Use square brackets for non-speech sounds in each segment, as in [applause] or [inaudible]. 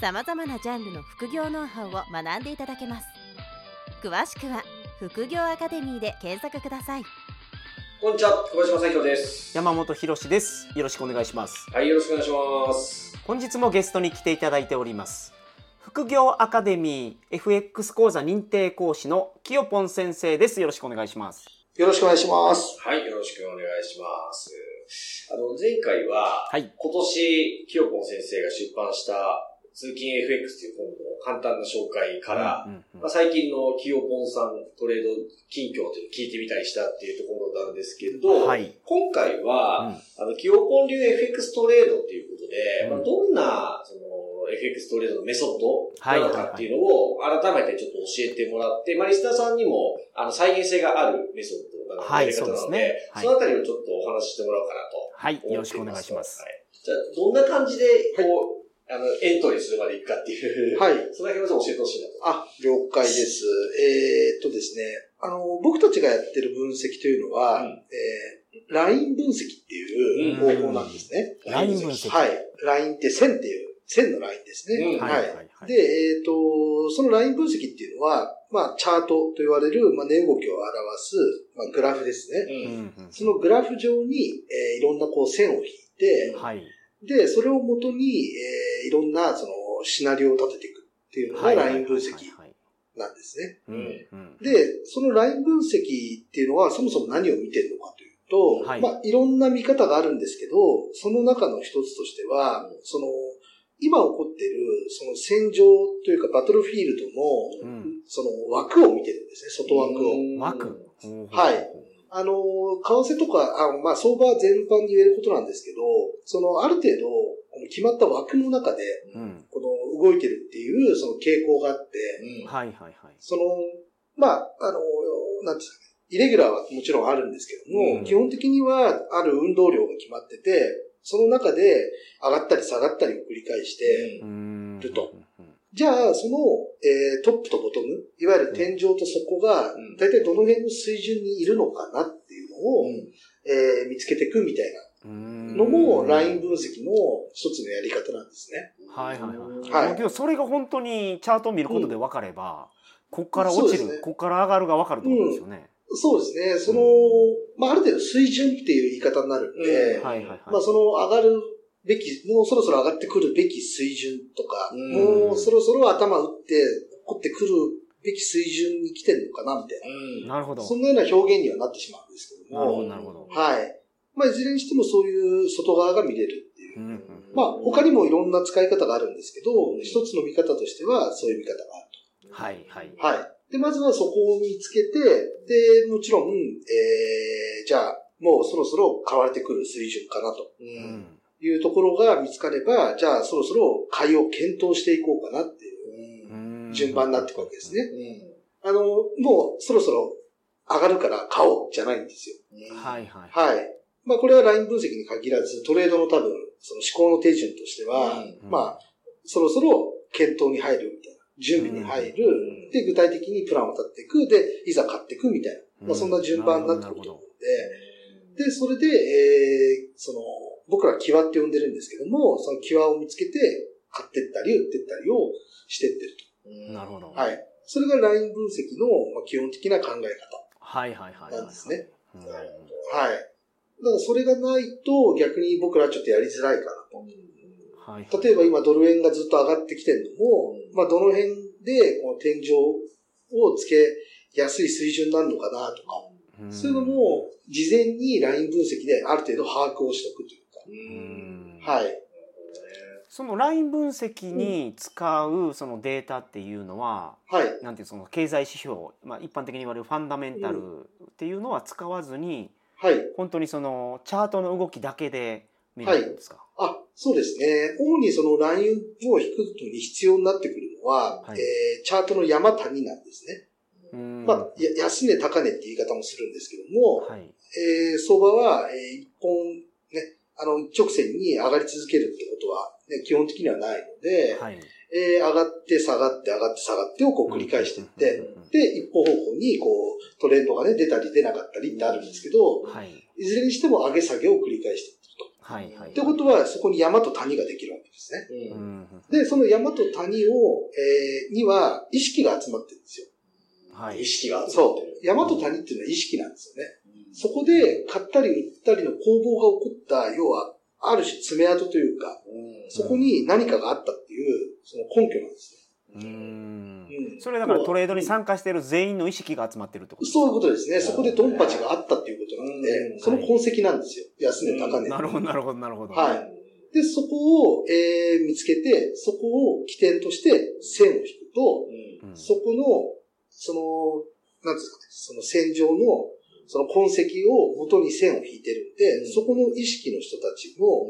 さまざまなジャンルの副業ノウハウを学んでいただけます詳しくは副業アカデミーで検索くださいこんにちは、小林正宏です。山本博です。よろしくお願いします。はい、よろしくお願いします。本日もゲストに来ていただいております。副業アカデミー FX 講座認定講師のきよぽん先生です。よろしくお願いします。よろしくお願いします。はい、よろしくお願いします。あの、前回は、はい。今年、きよぽん先生が出版した、通勤 FX という本の簡単な紹介から、うんうんまあ、最近のきよぽんさんトレード近況というのを聞いてみたりしたっていうところなんですけれど、はい。今回は、うんあの、きよぽん流 FX トレードっていうことで、うんまあ、どんな、その、FX トレードのメソッドはいなのかっていうのを改めてちょっと教えてもらって、まあ、リスナーさんにも、あの、再現性があるメソッドなので、はいそうですねはいそのあたりをちょっとお話ししてもらおうかなと。はい。よろしくお願いします。はい。じゃあ、どんな感じで、こう、あの、エントリーするまでいくかっていう、はい。その辺を教えてほしいなと。あ、了解です。えーっとですね、あの、僕たちがやってる分析というのは、うんえー、ライン分析っていう方法なんですね。ライン分析。はい。ラインって線っていう、線のラインですね。うんはい。はい。はい。で、えーっと、そのライン分析っていうのは、まあ、チャートと言われる、まあ、値動きを表す、まあ、グラフですね。うん。うんうんそのグラフ上に、えーいろんなこう線を引いて、はい。で、それをもとに、えーいろんな、その、シナリオを立てていくっていうのがライン分析はい。なんですね。うんうんで、そのライン分析っていうのは、そもそも何を見てるのかというと、はいまあ、いろんな見方があるんですけど、その中の一つとしては、その、今起こっている、その戦場というか、バトルフィールドの、うんその枠を見てるんですね、外枠を。枠。はい。あの、為替とか、あまあ、相場全般に言えることなんですけど、その、ある程度、決まった枠の中で、うん。この、動いてるっていう、その傾向があって、はい。はい。はい。その、まあ、あの、なんていうんですかね、イレギュラーはもちろんあるんですけども、うん基本的には、ある運動量が決まってて、その中で上がったり下がったりを繰り返して、うんると。じゃあ、その、えートップとボトム、いわゆる天井と底がうん、大体どの辺の水準にいるのかなっていうのを、えー見つけていくみたいうんなのも、ライン分析の一つのやり方なんですね。はいはいはい。はいまあけどそれが本当にチャートを見ることで分かれば、こっから落ちる、ねこっから上がるが分かるってことですよね。そうですね。その、まあ、ある程度水準っていう言い方になるんで、うんはいはいはい。まあ、その上がるべき、もうそろそろ上がってくるべき水準とか、うんもうそろそろ頭打って、起こってくるべき水準に来てるのかな、みたいうん。なるほど。な。そんなような表現にはなってしまうんですけどなるほども、なるほど。はい。まあ、いずれにしてもそういう外側が見れるっていう。うんうんまあ、他にもいろんな使い方があるんですけど、一つの見方としては、そういう見方があるはいはい。と。はい。で、まずはそこを見つけて、で、もちろん、えー、じゃあ、もうそろそろ買われてくる水準かなと。う。うんんいうところが見つかれば、じゃあそろそろ買いを検討していこうかなっていううん順番になっていくわけですね。うん。あの、もうそろそろ上がるから買おうじゃないんですよ。はいはい。はい。まあこれはライン分析に限らず、トレードの多分、その思考の手順としては、うんまあ、そろそろ検討に入るみたいな。準備に入る。うんで、具体的にプランを立っていく。で、いざ買っていくみたいな。まあそんな順番になってくると思うんで、で、それで、えー、その、僕らキワって呼んでるんですけども、そのキワを見つけて、買ってったり売ってったりをしてってるうんなるほど。と。はい。それがライン分析のまあ基本的な考え方。はいはいはいはい。なんですねうん。はい。だからそれがないと逆に僕らはちょっとやりづらいかなはい。と。例えば今ドル円がずっと上がってきてるのも、まあどの辺でこの天井をつけやすい水準になるのかなとか、うんそういうのも事前にライン分析である程度把握をしておくというはい。そのライン分析に使うそのデータっていうのは、はい。なんていうその経済指標、まあ一般的に言われるファンダメンタルっていうのは使わずに、はい。本当にそのチャートの動きだけで見れるんですか？あ、そうですね。主にそのラインを引くのに必要になってくるのは、はいえーチャートの山谷なんですね。うんまあ、や安値高値って言い方もするんですけども、はい。えー相場は、えー一本ね、あの、一直線に上がり続けるってことは、ね、基本的にはないので、はい。えー上がって下がって上がって下がってをこう繰り返していって、で、一方方向にこう、トレンドがね、出たり出なかったりってあるんですけど、はい。いずれにしても上げ下げを繰り返していってると。はい。はい。ってことは、そこに山と谷ができるわけですね。う。うんん。で、その山と谷を、えーには意識が集まってるんですよ。はい意。識が集まそうってる。。山と谷っていうのは意識なんですよね。そこで買ったり売ったりの攻防が起こった、要は、ある種爪痕というか、うんそこに何かがあったっていう、その根拠なんですうん。ね。うんそれだからトレードに参加している全員の意識が集まってるってことそういうことですね。そこでドンパチがあったっていうことなんうで、んその痕跡なんですよ。安値高値。なるほど、なるほど、なるほど。はい。で、そこを、えー見つけて、そこを起点として線を引くと、うんうんそこの、その、なんですかね、その線上の、その痕跡を元に線を引いてるんで、うんそこの意識の人たちの、う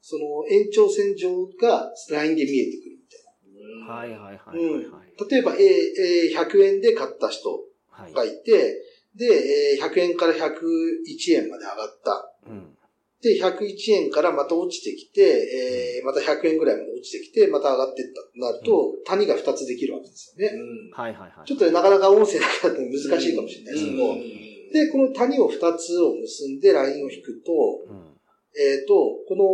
その延長線上がラインで見えてくるみたいんはいはいはいはいはい。な。例えば、えーえー100円で買った人はい。がいて、で、えー100円から101円まで上がった。うん。で、101円からまた落ちてきて、えーまた100円ぐらいまで落ちてきて、また上がっていったとなると、谷が2つできるわけですよね。うんはいはいはい。ちょっとなかなか音声だけだと難しいかもしれないですけど、うんで、この谷を2つを結んでラインを引くと、うん。えっ、と、この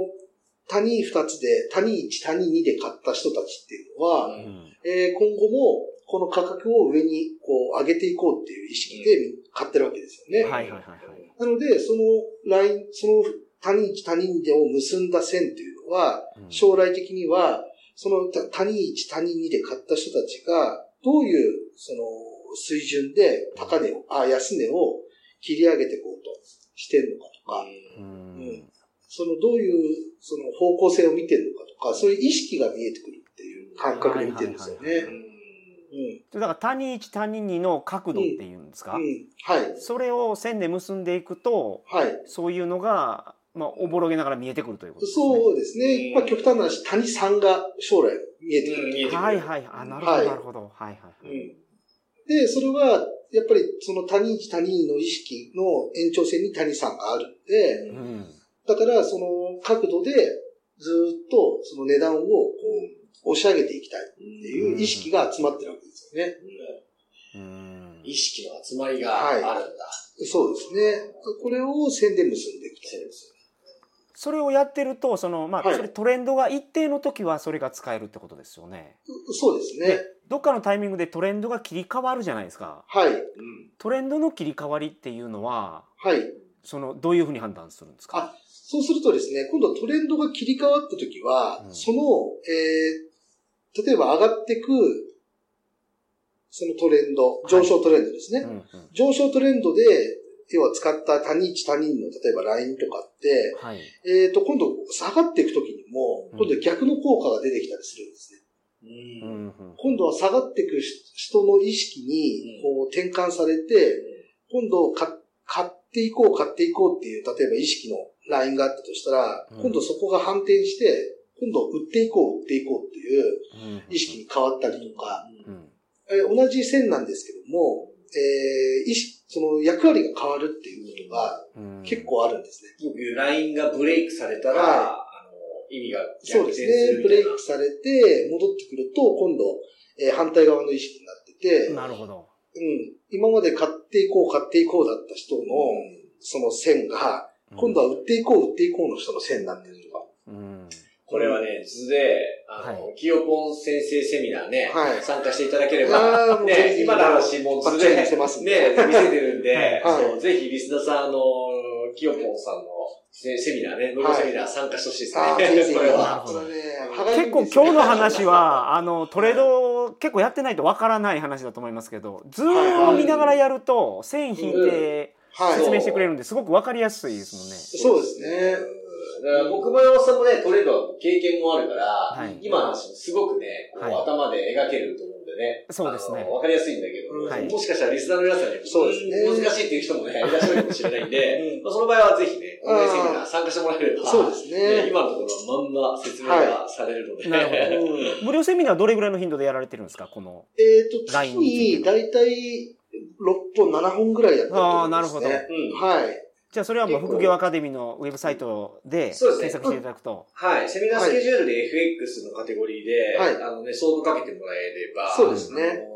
谷2つで、谷1、谷2で買った人たちっていうのは、うん。えー今後もこの価格を上にこう上げていこうっていう意識で買ってるわけですよね。はいはいはいはい。なので、そのライン、その谷1、谷2でを結んだ線っていうのは、うん将来的には、そのた谷1、谷2で買った人たちが、どういう、その、水準で高値を、あ、安値を切り上げていこうとしてるのかとか、ううんん。そのどういう、その方向性を見てるのかとか、そういう意識が見えてくるっていう感覚で見てるんですよね。うん。だから谷1、谷2の角度っていうんですか、うん。はい。それを線で結んでいくと、はい。そういうのが、まあ、おぼろげながら見えてくるということですね。そうですね。まあ極端な話、谷3が将来見えてくる。はいはい。あ、なるほど、はいなるほど。はいはいはい。うんで、それは、やっぱりその谷1、谷2の意識の延長線に谷3があるんで、うん。だからその角度でずっとその値段をこう押し上げていきたいっていう意識が集まってるわけですよね。うん。意識の集まりがあるんだ。そうですね。これを線で結んでいくと。それをやってると、その、まあ、はいそれトレンドが一定の時はそれが使えるってことですよね。そうですねで。どっかのタイミングでトレンドが切り替わるじゃないですか。はい。うんトレンドの切り替わりっていうのは、はい。その、どういうふうに判断するんですか？あ、そうするとですね、今度トレンドが切り替わったときは、うんその、えー、例えば上がってく、そのトレンド、上昇トレンドですね。うんうん。上昇トレンドで、要は使った谷1、谷2の、例えばラインとかって、はい。えっ、と、今度下がっていくときにも、うん今度逆の効果が出てきたりするんですね。今度は下がっていく人の意識に、こう、転換されて、今度か、買っていこう、買っていこうっていう、例えば意識のラインがあったとしたら、うん今度そこが反転して、今度売っていこう、売っていこうっていううん意識に変わったりとか、うん。えー同じ線なんですけども、えー意識、その役割が変わるっていうことがうん結構あるんですね。よくラインがブレイクされたら、はいあの意味がそうですね。ブレイクされて、戻ってくると、今度、えー反対側の意識になってて、なるほど。うん、今まで買っていこう、買っていこうだった人の、その線が、今度は売っていこう、売っていこうの人の線になってるとか。うん。これはね、図で、あの、はキヨポン先生セミナーね、はい。参加していただければ、ね、ひ。今の話も図で、見せますんで。ね、見せてるんで、はい。そうぜひリスナーさん、あの、キヨポンさんのセセミナーね、無料セミナー参加してほしいですね。[laughs] は。ほどこれね結構今日の話、は、[laughs] あの、トレード結構やってないとわからない話だと思思いますけど、図を見ながらやると、線引いてはい。説明してくれるんですごくわかりやすいですもんね。そうですね。だから僕も山本さんもね、トレード経験もあるから、はい。今の話もすごくね、はい。頭で描けると思うんだでね。そうですね。わかりやすいんだけど、はい。もしかしたらリスナーの皆さんにも、そうです。ねん。難しいっていう人もね、いらっしゃるかもしれないんで、うん。まあ、その場合はぜひね、オンラインセミナー参加してもらえれば、そうですね。今のところはまんま説明がされるので、なるほど。う [laughs] ん無料セミナーはどれぐらいの頻度でやられてるんですかこの。えっ、と、月についてにだいたい6本、7本ぐらいやってると思います、ね。あーなるうん。はい。じゃあそれはもう副業アカデミーのウェブサイトで検索していただくと。はい。セミナースケジュールで FX のカテゴリーで、はいあのね、相当かけてもらえれば、そうですね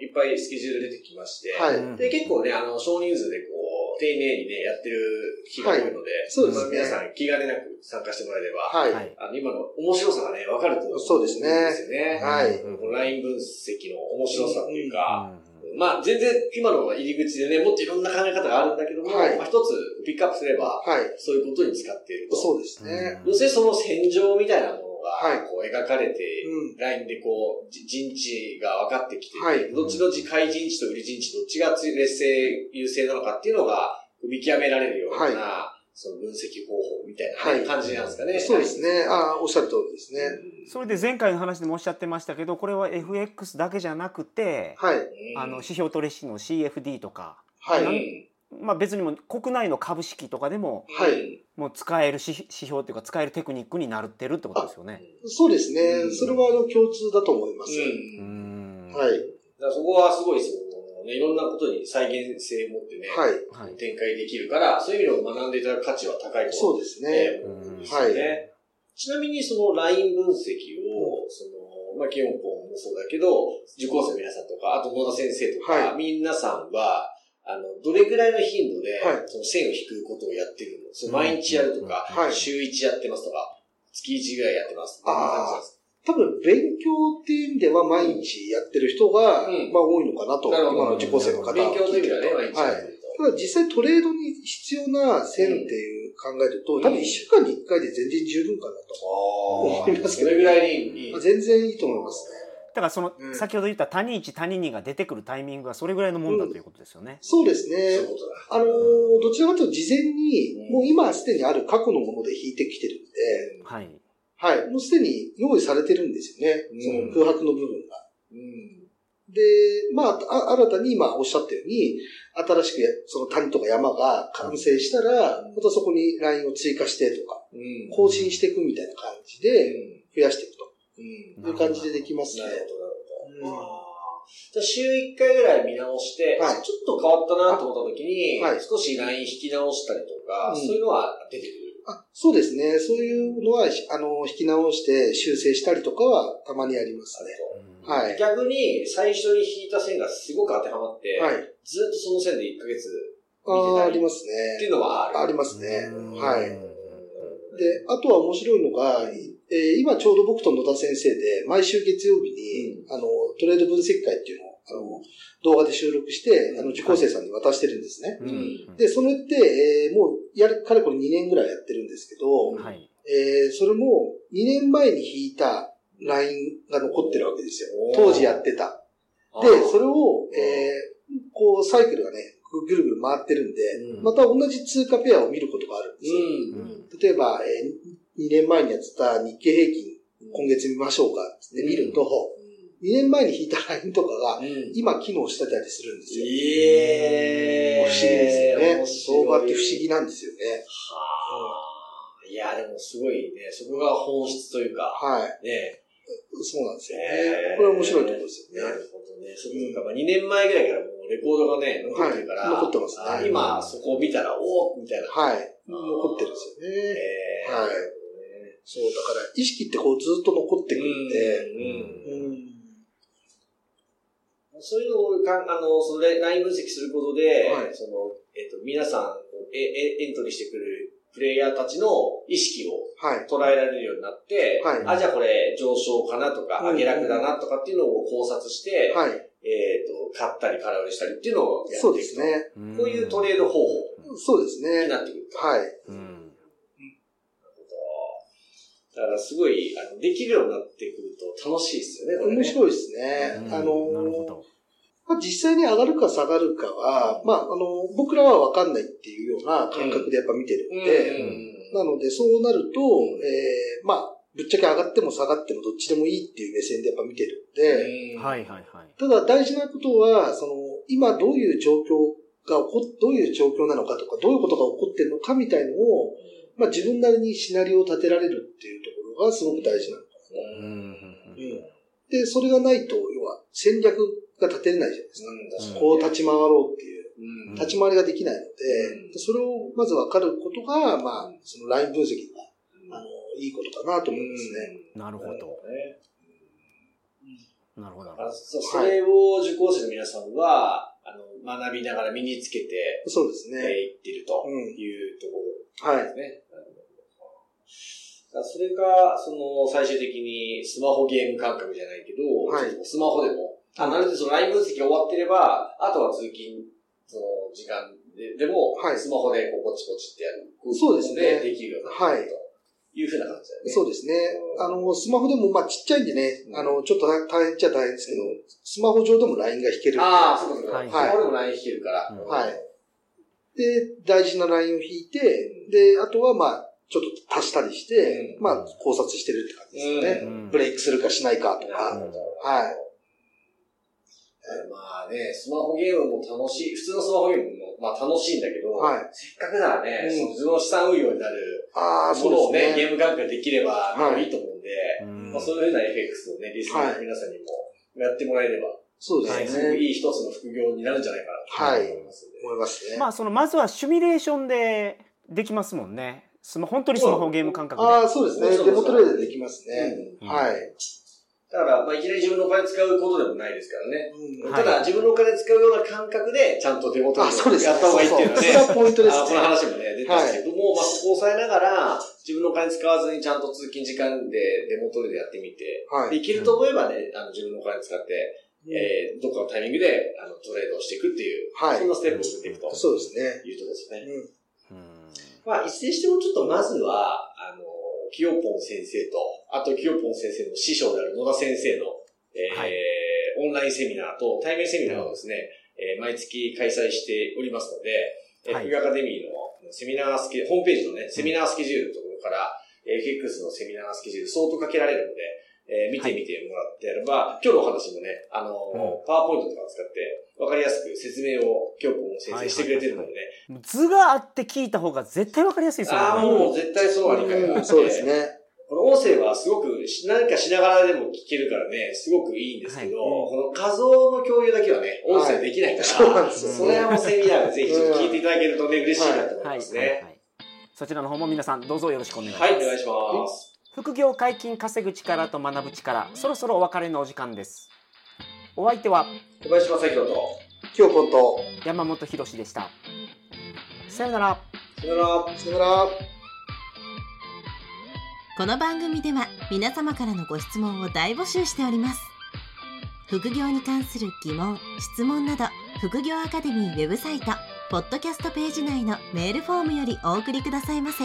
いっぱいスケジュール出てきまして、はい。うんで、結構ね、あの、少人数でこう、丁寧にね、やってる日が多いので、そうですねまあ皆さん気兼ねなく参加してもらえれば、はい。はい。あの、今の面白さがね、わかると思そうですねんですよね。はいライン分析の面白さっていうか、うんまあ、全然今の入り口でね、もっといろんな考え方があるんだけども、はいまあ、一つピックアップすれば、はい。そういうことに使っていると。そうですね。要するにその戦場みたいなものはいが、こう描かれて、うん。ラインでこう、じ陣地が分かってきてて、はいどっちの買い陣地と売り陣地どっちが劣勢、優勢なのかっていうのが見極められるような、その分析方法みたいな感じなんですかね。そうですね。ああ、おっしゃる通りですね。それで前回の話でもおっしゃってましたけど、これは FX だけじゃなくて、はい。うんあの、指標取引の CFD とか、はい。うんまあ別にも国内の株式とかでも、はいもう使える指指標っていうか使えるテクニックになってるってことですよね。そうですねう。んそれはあの共通だと思います。う。うんん。はい。だからそこはすごいその、ね、いろんなことに再現性を持ってね、はい。はい。展開できるから、そういう意味でも学んでいただく価値は高いとそうですね。うんですよね。ちなみにそのライン分析を、その、まあ、キヨンポンもそうだけど、受講生の皆さんとか、あと野田先生とか、は皆さんは、あの、どれぐらいの頻度で、はいその線を引くことをやってるの？その毎日やるとか、はい週1やってますとか、月1ぐらいやってます。こんな感じなんです多分、勉強っていう意味では毎日やってる人が、うんまあ多いのかなと、今の受講生の方は勉強という意味ではね、毎日やはい。ただ実際トレードに必要な線っていう考えると、うん多分1週間に1回で全然十分かなと。あ思いますけどそれぐらいにいい。全然いいと思いますね。だからその、うん先ほど言った谷1、谷2が出てくるタイミングがそれぐらいのもんだということですよね。そうですそうねいう。ことだ。あのーどちらかというと事前に、うんもう今すでにある過去のもので引いてきてるんで、はい。はい。もうすでに用意されてるんですよね。うんその空白の部分が。うん。で、まあ、あ新たに今おっしゃったように、新しくやその谷とか山が完成したら、またそこにラインを追加してとか、うん。更新していくみたいな感じうでん。増やしていくとうん。いう感じでできますねな。るほど、なるほど。じゃあ週1回ぐらい見直して、はいあちょっと変わったなと思った時に、はい少しライン引き直したりとか、うんそういうのは出てくる？あそうですね。そういうのは、あの、引き直して修正したりとかはたまにありますね。うんはい。逆に、最初に引いた線がすごく当てはまって、はい。ずっとその線で1ヶ月あーあり見てますたりっていね。うのはある。ありますねうん。はい。うんで、あとは面白いのが、えー今ちょうど僕と野田先生で、毎週月曜日に、あの、トレード分析会っていうのを、あの、動画で収録して、あの、受講生さんに渡してるんですね。うんで、それって、えーもう、やる、かれこれ2年ぐらいやってるんですけど、はい。えーそれも2年前に引いたラインが残ってるわけですよ。当時やってた。で、それを、えーこう、サイクルがね、ぐるぐる回ってるんで、うんまた同じ通貨ペアを見ることがあるんですよ。うん。例えば、え2年前にやってた日経平均、今月見ましょうかって見ると、2年前に引いたラインとかが、うん。今機能してたりするんですよ。ええ不思議ですよね。相場って不思議なんですよね。はあ。いや、でもすごいね、そこが本質というか、はい。ね。そうなんですよえーね。これは面白いところですよね。なるほどね。そうか、まあ2年前ぐらいからもうレコードがね、残ってるから、はい残ってますねあ今そこを見たら、おおみたいな。はい。残ってるんですよね。えーはいそう、だから意識ってこうずっと残ってくるんで、うんうん。そういうのをかあの、そのライン分析することで、はいその、えっ、と、皆さんええ、エントリーしてくるプレイヤーたちの意識をはい。捉えられるようになって、はいあ、じゃあこれ上昇かなとか、うん下落だなとかっていうのを考察して、はい。えっ、と、買ったり空売りしたりっていうのをやっていくとそうです。ね。こういうトレード方法そうですにね。なってくると。はい。うんだからすごい、あの、できるようになってくると楽しいですよね、これね。面白いですね。うんあのなるほど。まあ、実際に上がるか下がるかは、まあ、あの、僕らは分かんないっていうような感覚でやっぱ見てるんで、なので、そうなると、えーまあ、ぶっちゃけ上がっても下がってもどっちでもいいっていう目線でやっぱ見てるんで、はいはいはい。ただ大事なことは、その、今どういう状況が起こっ、どういう状況なのかとか、どういうことが起こってるのかみたいのを、まあ自分なりにシナリオを立てられるっていうところがすごく大事なのかうんうんな。うん。で、それがないと、要は戦略が立てれないじゃないですか。こう立ち回ろうっていう。うん立ち回りができないので、うんそれをまず分かることが、まあ、そのライン分析が、あの、いいことかなと思いますね。なるほど。ねなるほど。それを受講生の皆さんは、あの、学びながら身につけて、そうですえーね。いってるとうんいうとこはい。ろですね。だからそれが、その、最終的にスマホゲーム感覚じゃないけど、はいスマホでも、あ、なるべくそのライン分析が終わってれば、あとは通勤、その、時間ででも、はいスマホでこうポチポチってやる。そうですねでできるようになるというふうな感じだよね。そうですね。あの、スマホでも、まあ、ちっちゃいんでね、あの、ちょっと大変っちゃ大変ですけど、スマホ上でも LINE が引ける。ああ、そうかそうか。はいスマホでも LINE 弾けるから。うんはい。で、大事なラインを引いて、で、あとはまあ、ちょっと足したりして、うんまあ、考察してるって感じですよね。うんブレイクするかしないかとなるか。ほど。はい。まあね、スマホゲームも楽しい、普通のスマホゲームもまあ楽しいんだけど、はいせっかくならね、うんその自分の資産運用になるああ、もそうのをね、ですね。ゲーム感覚でできれば、はいいいと思うんで、うんまあ、そういうふうな FX をね、リスナーの皆さんにもやってもらえれば、そうではいすね。すごくいい一つの副業になるんじゃないかなと思いますんで。思いますね。まあそのまずはシミュレーションでできますもんね。スマ本当にスマホゲーム感覚で。ああ、そうですね。そうそうデモトレードでできますね。うんはい。だから、まあ、いきなり自分のお金使うことでもないですからね。うんはいただ、自分のお金使うような感覚で、ちゃんとデモトレあ、そうですね。やった方がいいっていうのはね。それはポイントですあのこのね。話もね、出たんですけども、まあ、そこを抑えながら、自分のお金使わずにちゃんと通勤時間でデモトレードやってみて、はい。でいけると思えばね、あの自分のお金使って、えー、どっかのタイミングであのトレードをしていくっていう、はいそんなステップを踏んでいくとそうですね。いうところですね。うんうんまあ、いずれにしてもちょっとまずは、あの、キヨポン先生と、あとキヨポン先生の師匠である野田先生の、えーはい。オンラインセミナーと対面セミナーをですね、えー毎月開催しておりますので、えーはい。副業アカデミーのセミナースケ、ホームページのね、セミナースケジュールのところから、えー FX のセミナースケジュール相当かけられるので、えー見てみてもらってやれば、今日のお話もね、あのーうパワーポイントとかを使って、わかりやすく説明をキヨポン先生してくれてるのでね、図があって聞いた方が絶対わかりやすいですよね。ああ、もう絶対そうは理解があそうですね。この音声はすごくし何かしながらでも聞けるからね、すごくいいんですけど、はいこの画像の共有だけはね、音声できないから、そうなんですよそれはもうセミナーでぜひちょっと聞いていただけるとね、嬉しいなと思いはいますね。はいはい。そちらの方も皆さんどうぞよろしくお願いしまはい、す。お願いします。副業解禁稼ぐ力と学ぶ力、そろそろお別れのお時間です。お相手は小林正宏と、今日ポンと、山本博史でした。さよなら。さよなら。さよなら。この番組では皆様からのご質問を大募集しております副業に関する疑問・質問など副業アカデミーウェブサイトポッドキャストページ内のメールフォームよりお送りくださいませ